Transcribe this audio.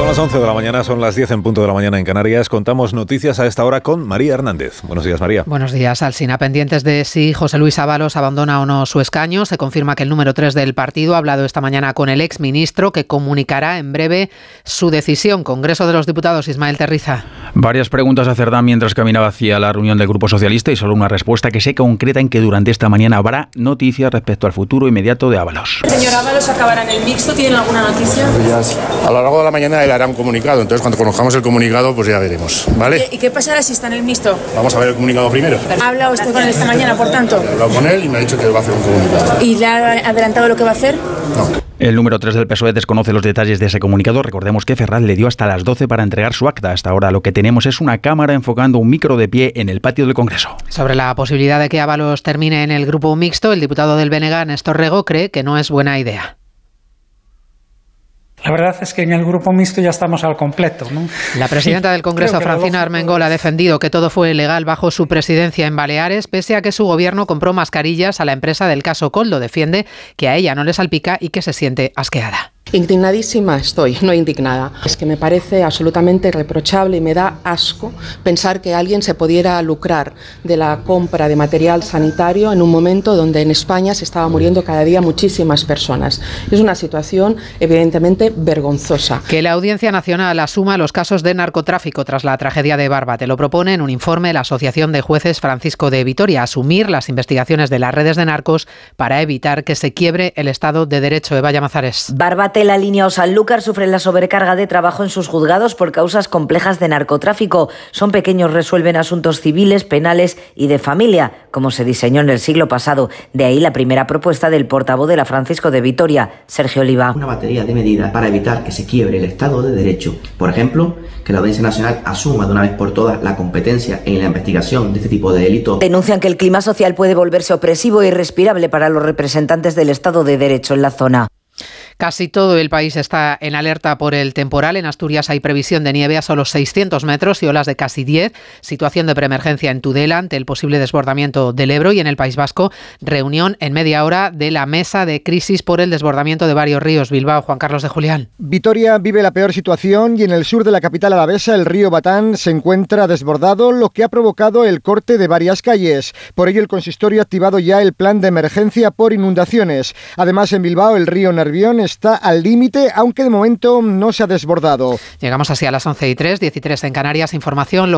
Son las 11 de la mañana, son las 10 en punto de la mañana en Canarias. Contamos noticias a esta hora con María Hernández. Buenos días, María. Buenos días, Alsina. Pendientes de si José Luis Ábalos abandona o no su escaño. Se confirma que el número 3 del partido ha hablado esta mañana con el exministro que comunicará en breve su decisión. Congreso de los Diputados, Ismael Terriza. Varias preguntas a Cerdán mientras caminaba hacia la reunión del Grupo Socialista y solo una respuesta que se concreta en que durante esta mañana habrá noticias respecto al futuro inmediato de Ábalos. Señor Ábalos acabará en el mixto. ¿Tienen alguna noticia? A lo largo de la mañana él hará un comunicado, entonces cuando conozcamos el comunicado pues ya veremos, ¿vale? ¿Y qué pasará si está en el mixto? Vamos a ver el comunicado primero. ¿Ha hablado usted con él esta mañana, por tanto? He hablado con él y me ha dicho que va a hacer un comunicado. ¿Y le ha adelantado lo que va a hacer? No. El número 3 del PSOE desconoce los detalles de ese comunicado. Recordemos que Ferraz le dio hasta las 12 para entregar su acta. Hasta ahora lo que tenemos es una cámara enfocando un micro de pie en el patio del Congreso. Sobre la posibilidad de que Ábalos termine en el grupo mixto, el diputado del BNG, Néstor Rego, cree que no es buena idea. La verdad es que en el grupo mixto ya estamos al completo. ¿no? La presidenta del Congreso, Francina Armengol, ha defendido que todo fue legal bajo su presidencia en Baleares, pese a que su gobierno compró mascarillas a la empresa del caso Coldo. Defiende que a ella no le salpica y que se siente asqueada. Indignadísima estoy, no indignada. Es que me parece absolutamente reprochable y me da asco pensar que alguien se pudiera lucrar de la compra de material sanitario en un momento donde en España se estaba muriendo cada día muchísimas personas. Es una situación evidentemente vergonzosa. Que la Audiencia Nacional asuma los casos de narcotráfico tras la tragedia de Barbate. Lo propone en un informe la Asociación de Jueces Francisco de Vitoria, asumir las investigaciones de las redes de narcos para evitar que se quiebre el Estado de Derecho. Eva Llamazares. Barbate la línea o Sanlúcar sufre la sobrecarga de trabajo en sus juzgados por causas complejas de narcotráfico. Son pequeños, resuelven asuntos civiles, penales y de familia, como se diseñó en el siglo pasado. De ahí la primera propuesta del portavoz de la Francisco de Vitoria, Sergio Oliva. Una batería de medidas para evitar que se quiebre el Estado de Derecho. Por ejemplo, que la Audiencia Nacional asuma de una vez por todas la competencia en la investigación de este tipo de delitos. Denuncian que el clima social puede volverse opresivo e irrespirable para los representantes del Estado de Derecho en la zona. Casi todo el país está en alerta por el temporal. En Asturias hay previsión de nieve a solo 600 metros y olas de casi 10. Situación de preemergencia en Tudela ante el posible desbordamiento del Ebro y en el País Vasco. Reunión en media hora de la mesa de crisis por el desbordamiento de varios ríos. Bilbao, Juan Carlos de Julián. Vitoria vive la peor situación y en el sur de la capital alavesa el río Batán se encuentra desbordado, lo que ha provocado el corte de varias calles. Por ello el consistorio ha activado ya el plan de emergencia por inundaciones. Además en Bilbao el río Nervión está al límite, aunque de momento no se ha desbordado. Llegamos así a las 11 y 3, 13 en Canarias. Información